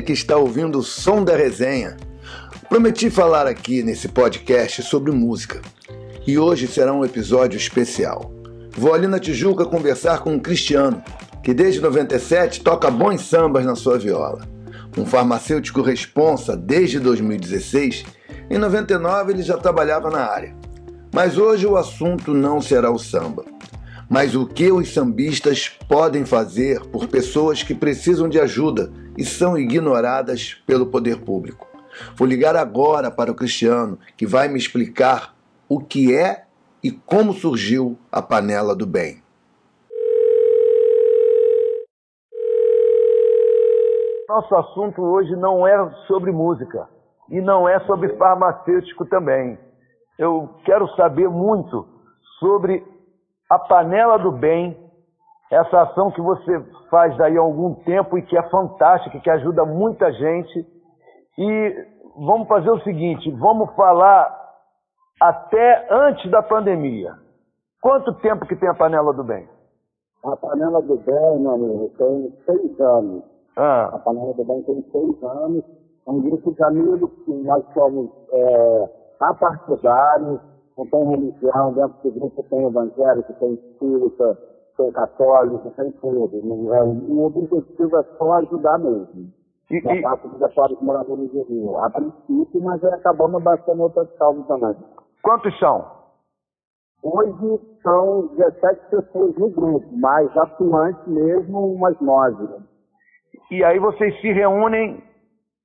que está ouvindo o som da resenha. Prometi falar aqui nesse podcast sobre música e hoje será um episódio especial. Vou ali na Tijuca conversar com um Cristiano, que desde 97 toca bons sambas na sua viola. Um farmacêutico responsa desde 2016, em 99 ele já trabalhava na área. Mas hoje o assunto não será o samba mas o que os sambistas podem fazer por pessoas que precisam de ajuda e são ignoradas pelo poder público. Vou ligar agora para o Cristiano, que vai me explicar o que é e como surgiu a panela do bem. Nosso assunto hoje não é sobre música e não é sobre farmacêutico também. Eu quero saber muito sobre a panela do bem, essa ação que você faz daí há algum tempo e que é fantástica, que ajuda muita gente. E vamos fazer o seguinte, vamos falar até antes da pandemia. Quanto tempo que tem a panela do bem? A panela do bem, meu amigo, tem seis anos. Ah. A panela do bem tem seis anos. É um grupo de amigos que nós somos é, apartidários, não tem religião, dentro do grupo tem evangélico, tem espírita, tem católico, tem tudo. É, o objetivo é só ajudar mesmo. E, da e... parte dos moradores de rua. A princípio, mas acabamos abaixando outras causas também. Quantos são? Hoje são 17 pessoas no grupo, mas atuantes mesmo umas 9. E aí vocês se reúnem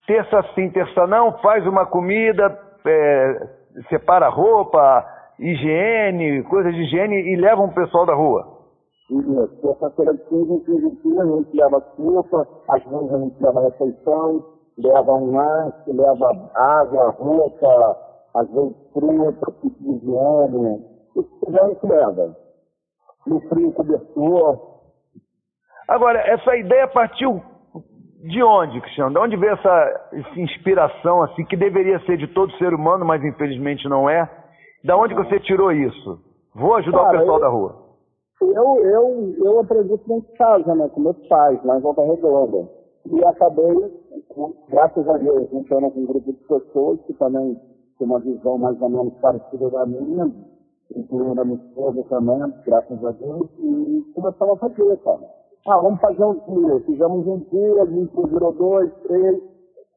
terça sim, terça não, faz uma comida, é, separa roupa, higiene, coisas de higiene e levam o pessoal da rua. Isso, terça-feira de cinza, cinza, a gente leva roupa, às vezes a gente leva refeição, leva um lanche, leva água, roupa, às vezes fruta, tipo de higiene, o que tiver a gente leva. No frio, cobertor. Agora, essa ideia partiu de onde, Cristiano? De onde veio essa, essa, inspiração assim que deveria ser de todo ser humano, mas infelizmente não é? Da onde você tirou isso? Vou ajudar Cara, o pessoal eu, da rua. Eu, eu, eu aprendi dentro de casa, né, com meus pais, lá em Volta Redonda. E acabei, graças a Deus, juntando com um grupo de pessoas que também tem uma visão mais ou menos parecida da minha, incluindo a minha esposa também, graças a Deus, e começamos a fazer, cara. Ah, vamos fazer um dia. Fizemos um dia, a gente virou dois, três,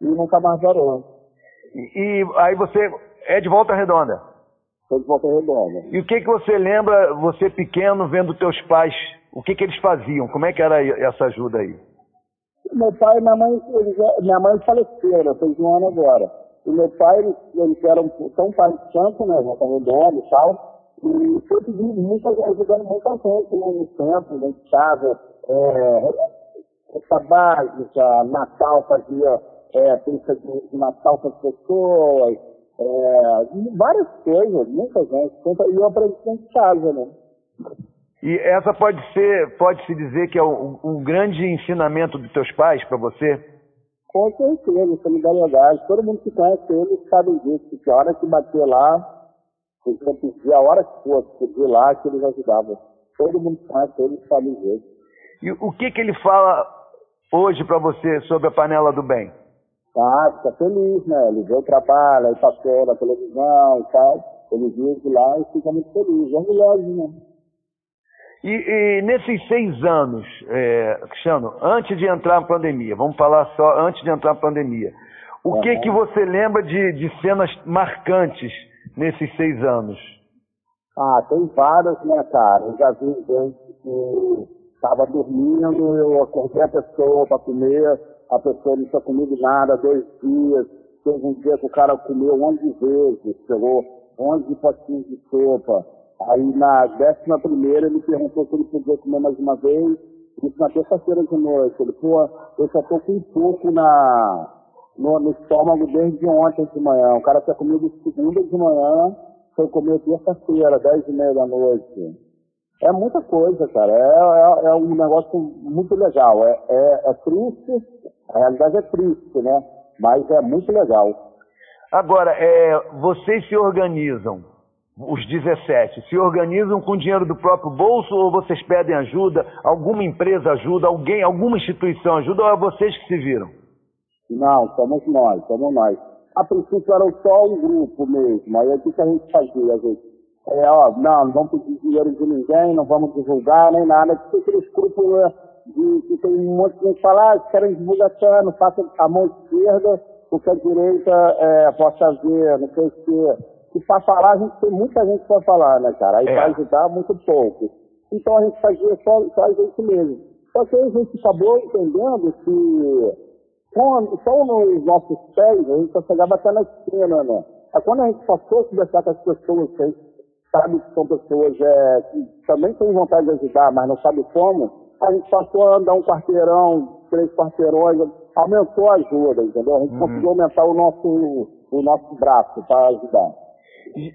e nunca mais varou. E, e aí você é de volta redonda? Sou de volta redonda. E o que, que você lembra, você pequeno, vendo teus pais, o que, que eles faziam? Como é que era essa ajuda aí? Meu pai e minha mãe, eles, minha mãe faleceram, fez um ano agora. E meu pai, eles, eles eram tão pai de santo, né, volta redonda e tal, e sempre muito, ajudando muita gente né, no centro, dentro de casa, é, essa básica, Natal fazia é, pista de Natal para as pessoas, é, várias coisas, muita gente. E eu aprendi em casa, né? E essa pode ser, pode se dizer que é um, um grande ensinamento dos teus pais para você? Com certeza, solidariedade. Todo mundo que conhece ele sabe disso, que a hora que bater lá, ele pedir a hora que fosse, pedir lá, que eles ajudavam. Todo mundo conhece ele sabe disso. E o que, que ele fala hoje para você sobre a panela do bem? Ah, fica feliz, né? Ele vê o trabalho, aí passou na televisão e tal. Ele vive lá e fica muito feliz. É um né? E, e, nesses seis anos, é, Cristiano, antes de entrar na pandemia, vamos falar só antes de entrar na pandemia, o uhum. que que você lembra de, de cenas marcantes nesses seis anos? Ah, tem várias, né, cara? Eu já vi gente que Estava dormindo, eu acordei a pessoa para comer, a pessoa não tinha comido nada, dois dias. Teve um dia que o cara comeu 11 vezes, pegou 11 potinhos de sopa. Aí na décima primeira ele perguntou se ele podia comer mais uma vez. Isso na terça-feira de noite. Ele, pô, eu só tô com um pouco na, no, no, estômago desde ontem de manhã. O cara tinha comido segunda de manhã, foi comer terça-feira, dez e meia da noite. É muita coisa, cara. É, é, é um negócio muito legal. É, é, é, triste, a realidade é triste, né? Mas é muito legal. Agora, é, vocês se organizam, os 17, se organizam com dinheiro do próprio bolso ou vocês pedem ajuda? Alguma empresa ajuda? Alguém, alguma instituição ajuda ou é vocês que se viram? Não, somos nós, somos nós. A princípio era só um grupo mesmo. Aí o que a gente fazia? A gente, é, ó, não, não vamos pedir dinheiro de ninguém, não vamos divulgar nem nada. Que aquele escrúpulo né, de que tem um monte de gente que fala, ah, querem divulgação, não faça a mão esquerda, porque a direita é, possa ver, não sei o quê. E para falar, a gente tem muita gente para falar, né, cara? Aí é. para ajudar, muito pouco. Então a gente fazia só, só a gente mesmo. Só que aí a gente acabou entendendo que quando, só nos nossos pés, a gente só chegava até na esquina, né? Aí quando a gente passou a conversar com as pessoas, que a gente sabe que são pessoas é, que também têm vontade de ajudar, mas não sabe como, a gente passou a andar um quarteirão, três quarteirões, aumentou a ajuda, entendeu? A gente uhum. conseguiu aumentar o nosso, o nosso braço para ajudar.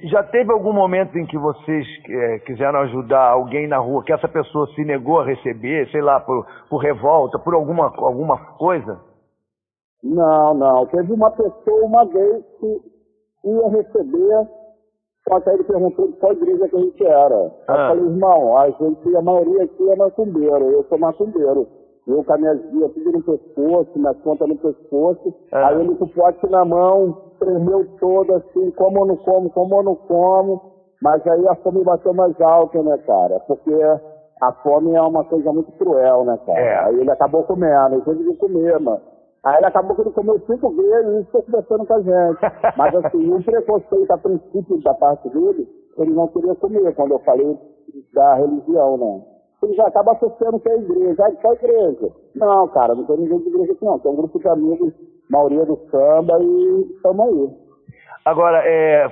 Já teve algum momento em que vocês é, quiseram ajudar alguém na rua, que essa pessoa se negou a receber, sei lá, por, por revolta, por alguma, alguma coisa? Não, não. Teve uma pessoa uma vez que ia receber, só que aí ele perguntou de qual igreja que a gente era. Ah. Eu falei, irmão, a gente, a maioria aqui é macumbeiro, eu sou macumbeiro. Eu com a minha guia tudo no pescoço, minha conta no pescoço, ah. aí ele com o pote na mão, tremeu todo assim, como ou não como, como ou não como, mas aí a fome bateu mais alta, né, cara? Porque a fome é uma coisa muito cruel, né, cara? É. Aí ele acabou comendo, eu tive que comer, mano. Aí ele acabou que ele comeu cinco vezes e ficou conversando com a gente. Mas assim, o preconceito a princípio da parte dele, ele não queria comer quando eu falei da religião, né? Ele já acaba associando que é igreja. Ah, qual igreja? Não, cara, não tem ninguém de igreja aqui não. Tem um grupo de amigos, maioria do samba e estamos aí. Agora, é,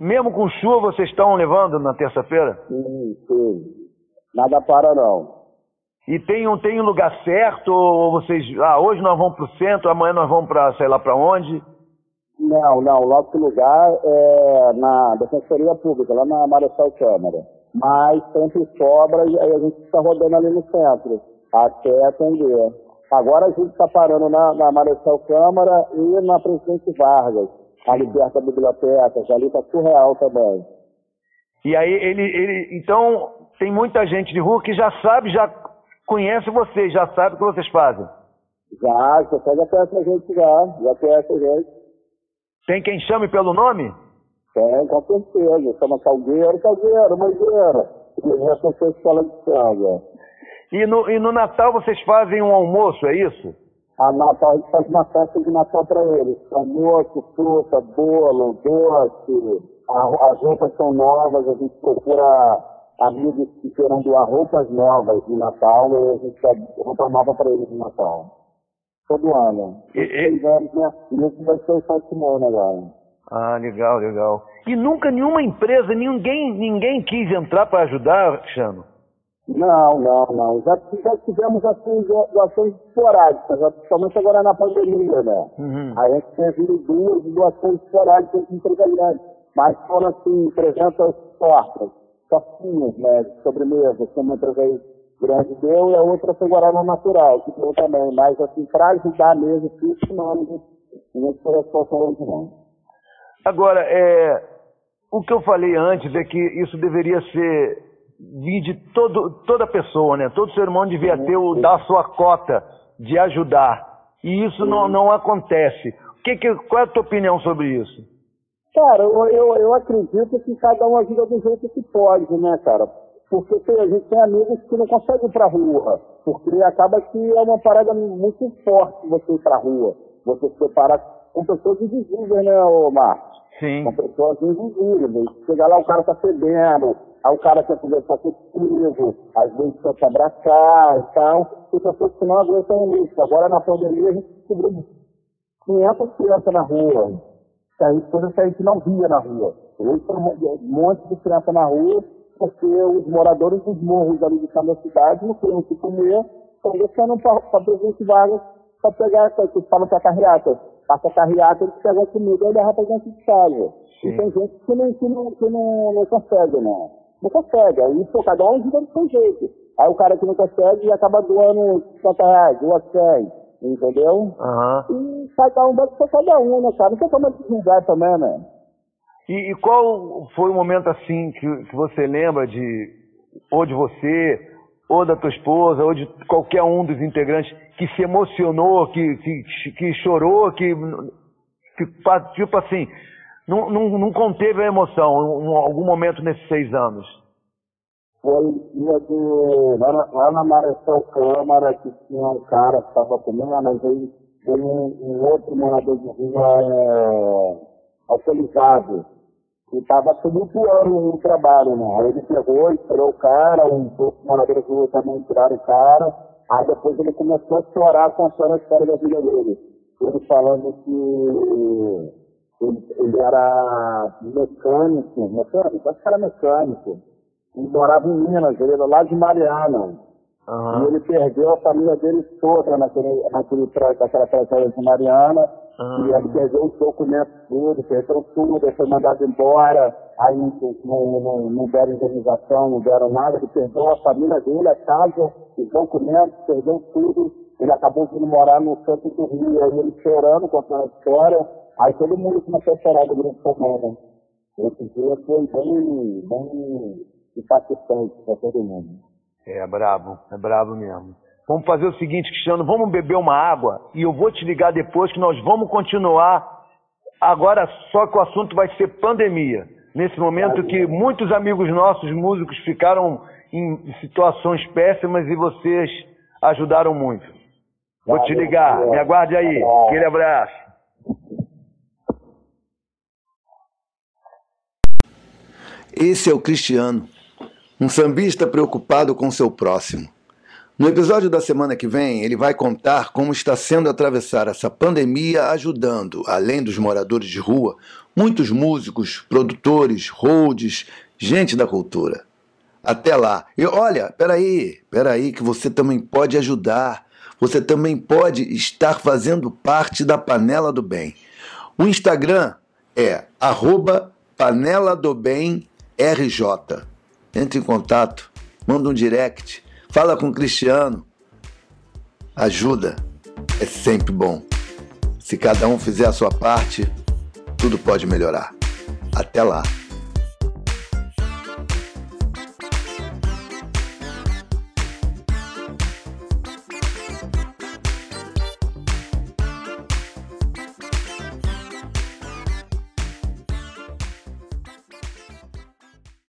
mesmo com chuva, vocês estão levando na terça-feira? Sim, sim. Nada para não. E tem um, tem um lugar certo, ou vocês, ah, hoje nós vamos para o centro, amanhã nós vamos para, sei lá para onde? Não, não, o nosso lugar é na Defensoria Pública, lá na Marechal Câmara. Mas sempre sobra e aí a gente está rodando ali no centro, até atender. Agora a gente está parando na, na Marechal Câmara e na Presidente Vargas, ali perto da biblioteca, que ali está surreal também. E aí ele, ele, então tem muita gente de rua que já sabe, já conhece vocês, já sabe o que vocês fazem. Já, você já conhece a gente já, já conhece a gente. Tem quem chame pelo nome? Tem, com certeza. Chama Salgueiro, Salgueiro, Mangueira. E essa foi escola de samba. E no, e no Natal vocês fazem um almoço, é isso? A Natal, a gente faz uma festa de Natal para eles. Almoço, fruta, bolo, doce. as roupas são novas, a gente procura amigos que queiram doar roupas novas de Natal e a gente dá roupa nova para eles de Natal. Todo ano. E, e... Né? esse vai ser o sétimo ano agora. Ah, legal, legal. E nunca nenhuma empresa, ninguém, ninguém quis entrar para ajudar, Cristiano? Não, não, não. Já, já tivemos assim doações esporádicas, principalmente agora na pandemia, né? Uhum. A gente teve duas doações esporádicas de empresariais, mas foram assim, 300 portas tortinhas, né, de sobremesa, que uma empresa aí grande deu, e a outra foi Guaraná Natural, que deu também, mas assim, para ajudar mesmo, isso não, não foi responsável não. Agora, é, o que eu falei antes é que isso deveria ser vir de todo, toda pessoa, né? Todo ser humano devia sim, ter o, dar a sua cota de ajudar. E isso não, não acontece. Que, que, qual é a tua opinião sobre isso? Cara, eu, eu, eu acredito que cada um ajuda do jeito que pode, né, cara? Porque tem, a gente tem amigos que não conseguem ir pra rua, porque acaba que é uma parada muito forte você ir pra rua. Você se deparar com pessoas invisíveis, né, Marcos? Sim. Com pessoas invisíveis. Chegar lá, o cara tá fedendo, aí o cara quer conversar contigo, às vezes quer te abraçar e tal. E pessoas que não aguentam isso. Agora, na pandemia, a gente descobriu 500 crianças na rua que aí coisas que a gente não via na rua. Hoje tem um monte de criança na rua, porque os moradores dos morros ali de cada cidade não queriam se comer, estão deixando para presidente Vargas para pegar, que falam que é carreata. Passa a carreata, eles pegam comida e levam para dentro de casa. Sim. E tem gente que não, que não, que não, não consegue, não. Não consegue. Aí, pô, cada um ajuda do seu jeito. Aí o cara que não consegue acaba doando 50 reais, duas 100 entendeu? Uhum. E cada um deve ser cada um, né, cara? Não tem como julgar também, né? E, e, qual foi o momento assim que, que você lembra de, ou de você, ou da tua esposa, ou de qualquer um dos integrantes que se emocionou, que, que, que chorou, que, que tipo assim, não, não, não conteve a emoção em algum momento nesses seis anos? Foi dia de. Lá na, lá na Marechal Câmara, que tinha um cara que estava comendo, mas aí tem um, um, outro morador de rua é, alcoolizado. E estava tumultuando o trabalho, né? Aí ele pegou, esperou o cara, um outro morador de rua também tiraram o cara. Aí depois ele começou a chorar contando a história da vida dele. Ele falando que ele, ele era mecânico, mecânico, acho que era mecânico. Ele morava em Minas, ele era lá de Mariana. Uhum. E ele perdeu a família dele toda naquele, naquele, naquela tragédia de Mariana. Uhum. E ele perdeu os documentos tudo, perdeu tudo, ele foi mandado embora. Aí não, não, não, não deram indenização, não deram nada. Ele perdeu a família dele, a casa, os documentos, perdeu tudo. Ele acabou de morar no centro do Rio. Aí ele chorando, contando a história. Aí todo mundo começou a chorar do grupo comum. Esse dia foi bem, bem impactante para todo mundo. É brabo, é brabo mesmo. Vamos fazer o seguinte, Cristiano, vamos beber uma água e eu vou te ligar depois que nós vamos continuar. Agora só que o assunto vai ser pandemia. Nesse momento que muitos amigos nossos músicos ficaram em situações péssimas e vocês ajudaram muito. Vou te ligar, me aguarde aí. Aquele abraço. Esse é o Cristiano um sambista preocupado com seu próximo. No episódio da semana que vem, ele vai contar como está sendo atravessar essa pandemia, ajudando, além dos moradores de rua, muitos músicos, produtores, holds, gente da cultura. Até lá. E olha, peraí, peraí, que você também pode ajudar. Você também pode estar fazendo parte da Panela do Bem. O Instagram é arroba Panela do Bem RJ entre em contato, manda um direct, fala com o Cristiano. Ajuda é sempre bom. Se cada um fizer a sua parte, tudo pode melhorar. Até lá.